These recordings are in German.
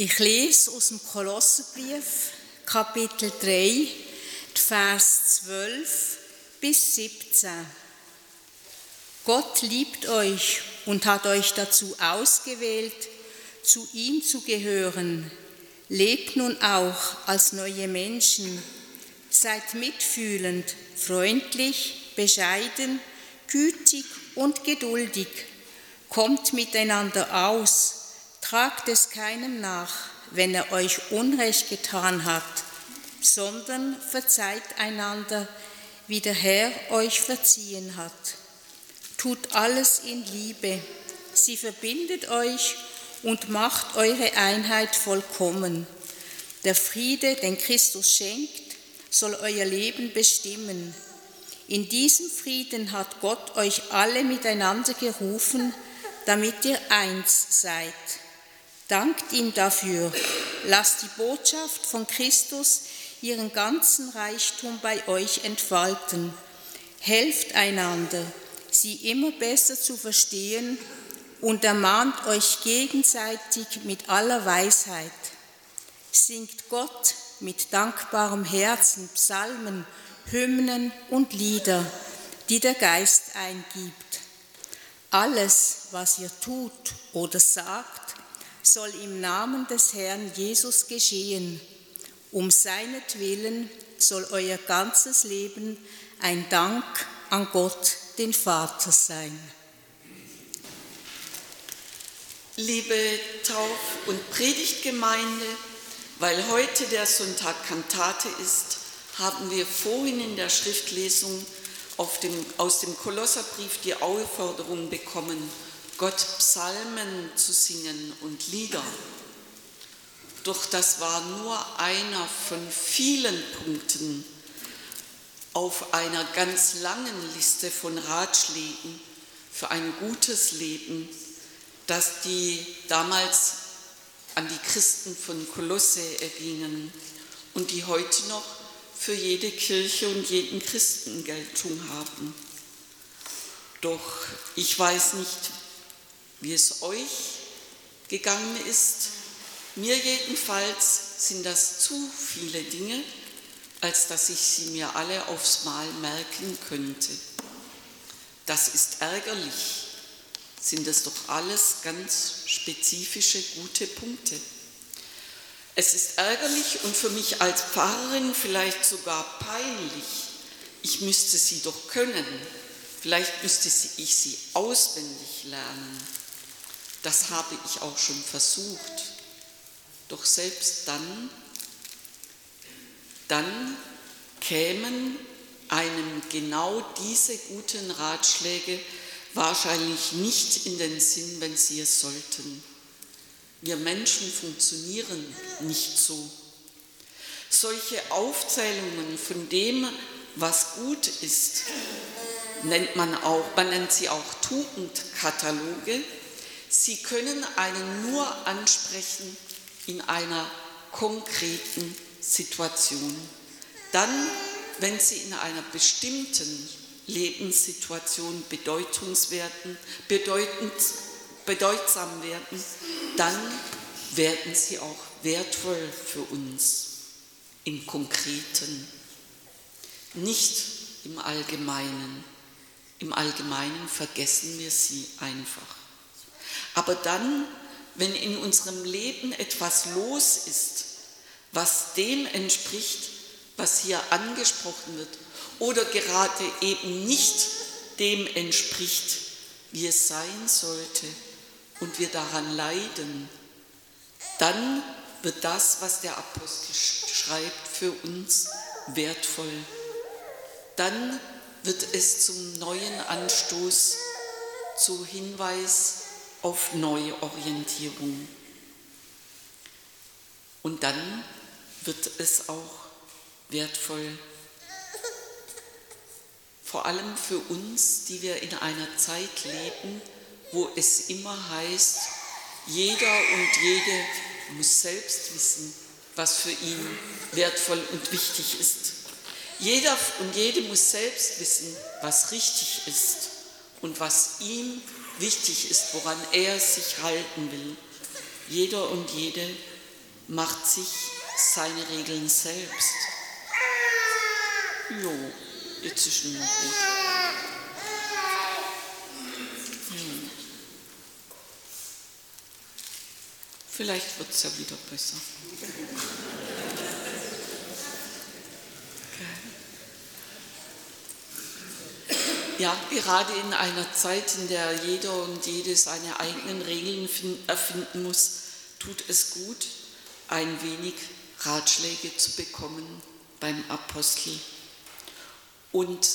Ich lese aus dem Kolosserbrief, Kapitel 3, Vers 12 bis 17. Gott liebt euch und hat euch dazu ausgewählt, zu ihm zu gehören. Lebt nun auch als neue Menschen. Seid mitfühlend, freundlich, bescheiden, gütig und geduldig. Kommt miteinander aus Tragt es keinem nach, wenn er euch Unrecht getan hat, sondern verzeiht einander, wie der Herr euch verziehen hat. Tut alles in Liebe. Sie verbindet euch und macht eure Einheit vollkommen. Der Friede, den Christus schenkt, soll euer Leben bestimmen. In diesem Frieden hat Gott euch alle miteinander gerufen, damit ihr eins seid. Dankt ihm dafür. Lasst die Botschaft von Christus ihren ganzen Reichtum bei euch entfalten. Helft einander, sie immer besser zu verstehen und ermahnt euch gegenseitig mit aller Weisheit. Singt Gott mit dankbarem Herzen Psalmen, Hymnen und Lieder, die der Geist eingibt. Alles, was ihr tut oder sagt, soll im Namen des Herrn Jesus geschehen. Um seinetwillen soll euer ganzes Leben ein Dank an Gott, den Vater, sein. Liebe Tauf- und Predigtgemeinde, weil heute der Sonntag Kantate ist, haben wir vorhin in der Schriftlesung dem, aus dem Kolosserbrief die Aufforderung bekommen, Gott Psalmen zu singen und Lieder. Doch das war nur einer von vielen Punkten auf einer ganz langen Liste von Ratschlägen für ein gutes Leben, das die damals an die Christen von Kolosse ergingen und die heute noch für jede Kirche und jeden Christen Geltung haben. Doch ich weiß nicht, wie es euch gegangen ist. Mir jedenfalls sind das zu viele Dinge, als dass ich sie mir alle aufs Mal merken könnte. Das ist ärgerlich, sind es doch alles ganz spezifische gute Punkte. Es ist ärgerlich und für mich als Pfarrerin vielleicht sogar peinlich. Ich müsste sie doch können. Vielleicht müsste ich sie auswendig lernen. Das habe ich auch schon versucht. Doch selbst dann, dann kämen einem genau diese guten Ratschläge wahrscheinlich nicht in den Sinn, wenn sie es sollten. Wir Menschen funktionieren nicht so. Solche Aufzählungen von dem, was gut ist, nennt man auch, man nennt sie auch Tugendkataloge, Sie können einen nur ansprechen in einer konkreten Situation. Dann, wenn Sie in einer bestimmten Lebenssituation bedeutungswerten, bedeutend, bedeutsam werden, dann werden sie auch wertvoll für uns im Konkreten, nicht im Allgemeinen. Im Allgemeinen vergessen wir sie einfach. Aber dann, wenn in unserem Leben etwas los ist, was dem entspricht, was hier angesprochen wird, oder gerade eben nicht dem entspricht, wie es sein sollte, und wir daran leiden, dann wird das, was der Apostel schreibt, für uns wertvoll. Dann wird es zum neuen Anstoß, zu Hinweis auf Neuorientierung. Und dann wird es auch wertvoll, vor allem für uns, die wir in einer Zeit leben, wo es immer heißt, jeder und jede muss selbst wissen, was für ihn wertvoll und wichtig ist. Jeder und jede muss selbst wissen, was richtig ist und was ihm wichtig ist, woran er sich halten will. Jeder und jede macht sich seine Regeln selbst. Jo, jetzt ist schon noch gut. Hm. Vielleicht wird es ja wieder besser. Ja, gerade in einer Zeit, in der jeder und jede seine eigenen Regeln erfinden muss, tut es gut, ein wenig Ratschläge zu bekommen beim Apostel. Und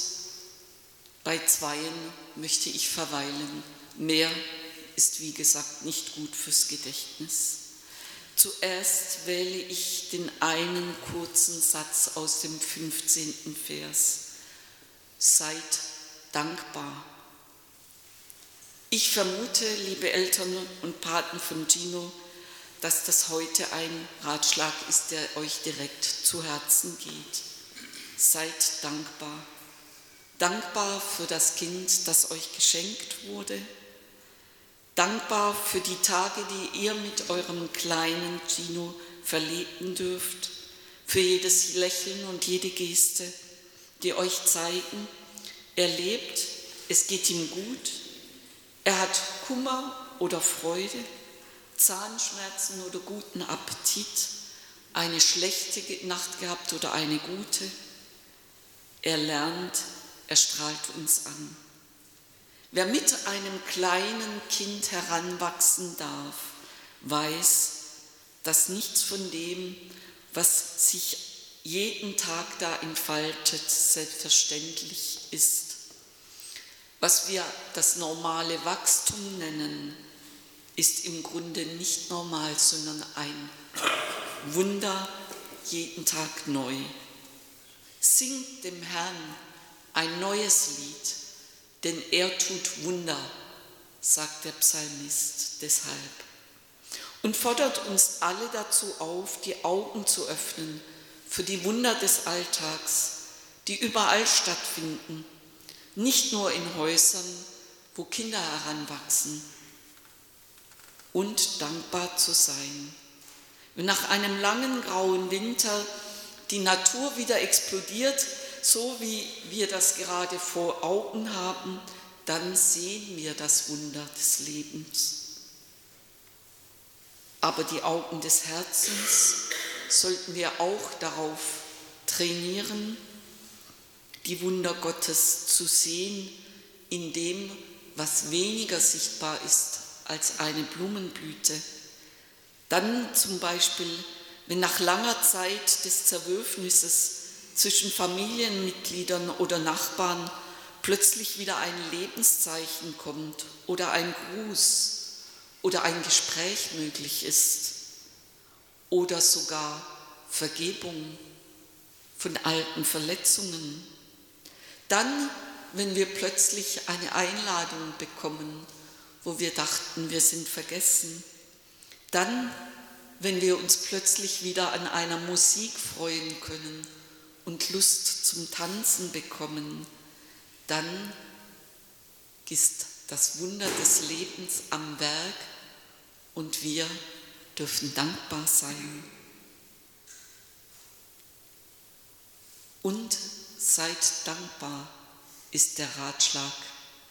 bei zweien möchte ich verweilen. Mehr ist, wie gesagt, nicht gut fürs Gedächtnis. Zuerst wähle ich den einen kurzen Satz aus dem 15. Vers. Seid dankbar. Ich vermute, liebe Eltern und Paten von Gino, dass das heute ein Ratschlag ist, der euch direkt zu Herzen geht. Seid dankbar. Dankbar für das Kind, das euch geschenkt wurde. Dankbar für die Tage, die ihr mit eurem kleinen Gino verleben dürft. Für jedes Lächeln und jede Geste, die euch zeigen, er lebt, es geht ihm gut, er hat Kummer oder Freude, Zahnschmerzen oder guten Appetit, eine schlechte Nacht gehabt oder eine gute. Er lernt, er strahlt uns an. Wer mit einem kleinen Kind heranwachsen darf, weiß, dass nichts von dem, was sich jeden Tag da entfaltet, selbstverständlich ist. Was wir das normale Wachstum nennen, ist im Grunde nicht normal, sondern ein Wunder jeden Tag neu. Singt dem Herrn ein neues Lied, denn er tut Wunder, sagt der Psalmist deshalb. Und fordert uns alle dazu auf, die Augen zu öffnen für die Wunder des Alltags, die überall stattfinden, nicht nur in Häusern, wo Kinder heranwachsen, und dankbar zu sein. Wenn nach einem langen grauen Winter die Natur wieder explodiert, so wie wir das gerade vor Augen haben, dann sehen wir das Wunder des Lebens. Aber die Augen des Herzens sollten wir auch darauf trainieren, die Wunder Gottes zu sehen in dem, was weniger sichtbar ist als eine Blumenblüte. Dann zum Beispiel, wenn nach langer Zeit des Zerwürfnisses zwischen Familienmitgliedern oder Nachbarn plötzlich wieder ein Lebenszeichen kommt oder ein Gruß oder ein Gespräch möglich ist oder sogar Vergebung von alten Verletzungen. Dann, wenn wir plötzlich eine Einladung bekommen, wo wir dachten, wir sind vergessen. Dann, wenn wir uns plötzlich wieder an einer Musik freuen können und Lust zum Tanzen bekommen, dann ist das Wunder des Lebens am Werk und wir dürfen dankbar sein. Und seid dankbar ist der Ratschlag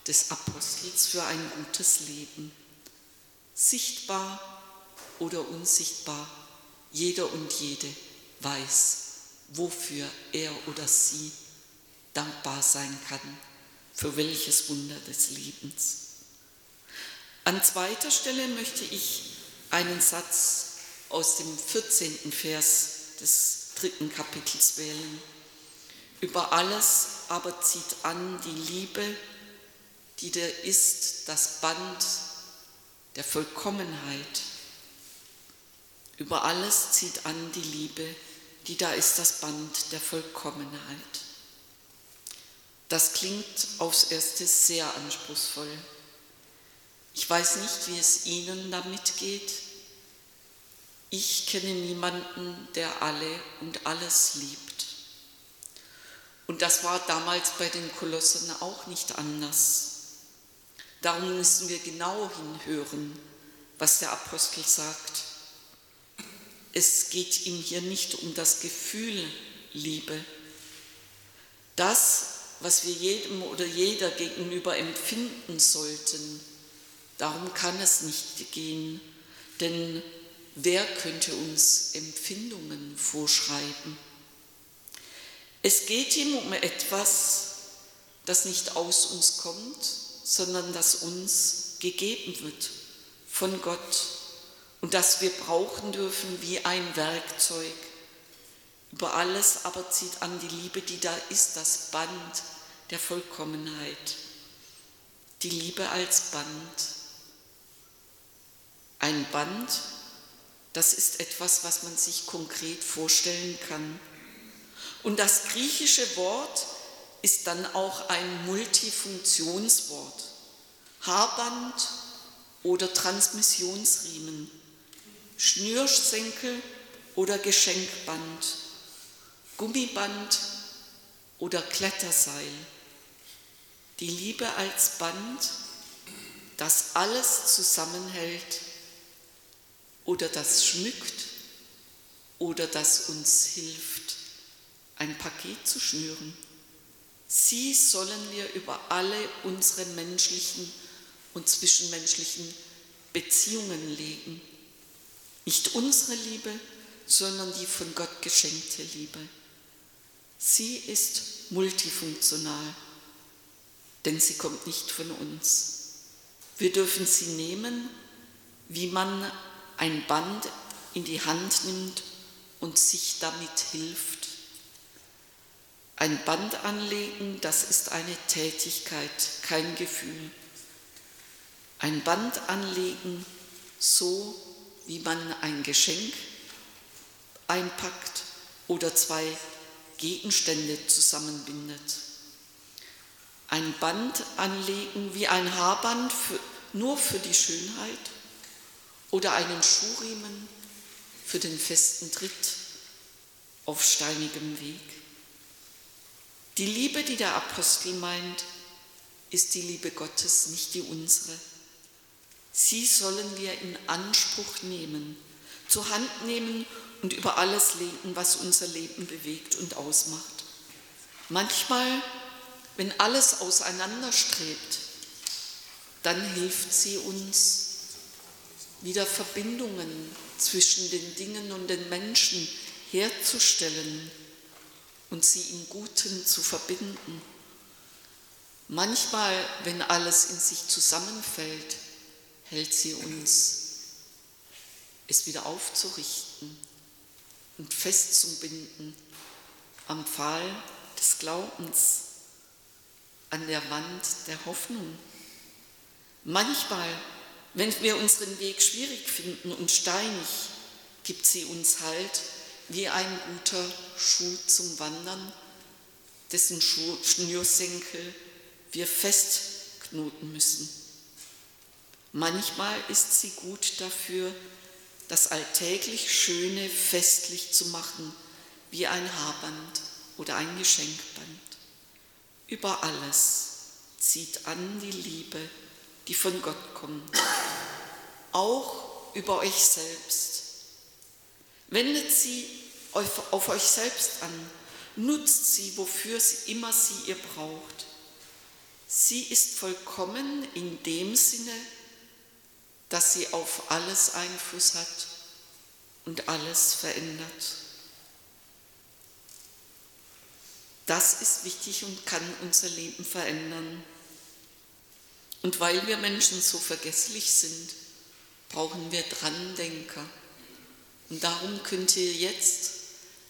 des Apostels für ein gutes Leben. Sichtbar oder unsichtbar, jeder und jede weiß, wofür er oder sie dankbar sein kann, für welches Wunder des Lebens. An zweiter Stelle möchte ich einen Satz aus dem 14. Vers des dritten Kapitels wählen. Über alles aber zieht an die Liebe, die der ist das Band der Vollkommenheit. Über alles zieht an die Liebe, die da ist das Band der Vollkommenheit. Das klingt aufs Erste sehr anspruchsvoll. Ich weiß nicht, wie es Ihnen damit geht. Ich kenne niemanden, der alle und alles liebt. Und das war damals bei den Kolossen auch nicht anders. Darum müssen wir genau hinhören, was der Apostel sagt. Es geht ihm hier nicht um das Gefühl Liebe. Das, was wir jedem oder jeder gegenüber empfinden sollten, darum kann es nicht gehen, denn wer könnte uns Empfindungen vorschreiben? Es geht ihm um etwas, das nicht aus uns kommt, sondern das uns gegeben wird von Gott und das wir brauchen dürfen wie ein Werkzeug. Über alles aber zieht an die Liebe, die da ist, das Band der Vollkommenheit. Die Liebe als Band. Ein Band, das ist etwas, was man sich konkret vorstellen kann. Und das griechische Wort ist dann auch ein Multifunktionswort. Haarband oder Transmissionsriemen, Schnürsenkel oder Geschenkband, Gummiband oder Kletterseil. Die Liebe als Band, das alles zusammenhält oder das schmückt oder das uns hilft, ein Paket zu schnüren. Sie sollen wir über alle unsere menschlichen und zwischenmenschlichen Beziehungen legen. Nicht unsere Liebe, sondern die von Gott geschenkte Liebe. Sie ist multifunktional, denn sie kommt nicht von uns. Wir dürfen sie nehmen, wie man ein Band in die Hand nimmt und sich damit hilft. Ein Band anlegen, das ist eine Tätigkeit, kein Gefühl ein Band anlegen, so wie man ein Geschenk einpackt oder zwei Gegenstände zusammenbindet. Ein Band anlegen wie ein Haarband für, nur für die Schönheit oder einen Schuhriemen für den festen Tritt auf steinigem Weg. Die Liebe, die der Apostel meint, ist die Liebe Gottes, nicht die unsere. Sie sollen wir in Anspruch nehmen, zur Hand nehmen und über alles legen, was unser Leben bewegt und ausmacht. Manchmal, wenn alles auseinanderstrebt, dann hilft sie uns, wieder Verbindungen zwischen den Dingen und den Menschen herzustellen und sie im Guten zu verbinden. Manchmal, wenn alles in sich zusammenfällt, hält sie uns, es wieder aufzurichten und festzubinden am Pfahl des Glaubens, an der Wand der Hoffnung. Manchmal, wenn wir unseren Weg schwierig finden und steinig, gibt sie uns Halt wie ein guter Schuh zum Wandern, dessen Schnürsenkel wir festknoten müssen. Manchmal ist sie gut dafür, das alltäglich Schöne festlich zu machen, wie ein Haarband oder ein Geschenkband. Über alles zieht an die Liebe, die von Gott kommt, auch über euch selbst. Wendet sie auf euch selbst an, nutzt sie, wofür sie immer sie ihr braucht. Sie ist vollkommen in dem Sinne, dass sie auf alles Einfluss hat und alles verändert. Das ist wichtig und kann unser Leben verändern. Und weil wir Menschen so vergesslich sind, brauchen wir Drandenker. Und darum könnt ihr jetzt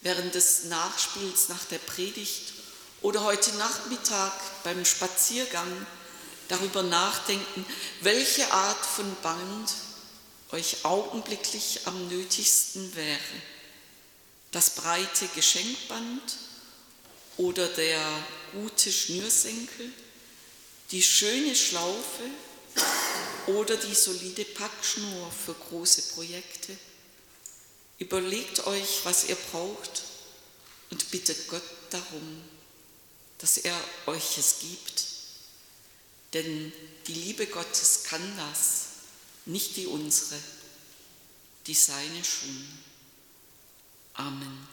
während des Nachspiels nach der Predigt oder heute Nachmittag beim Spaziergang darüber nachdenken, welche Art von Band euch augenblicklich am nötigsten wäre. Das breite Geschenkband oder der gute Schnürsenkel, die schöne Schlaufe oder die solide Packschnur für große Projekte. Überlegt euch, was ihr braucht und bittet Gott darum, dass er euch es gibt denn die Liebe Gottes kann das, nicht die unsere, die seine schon. Amen.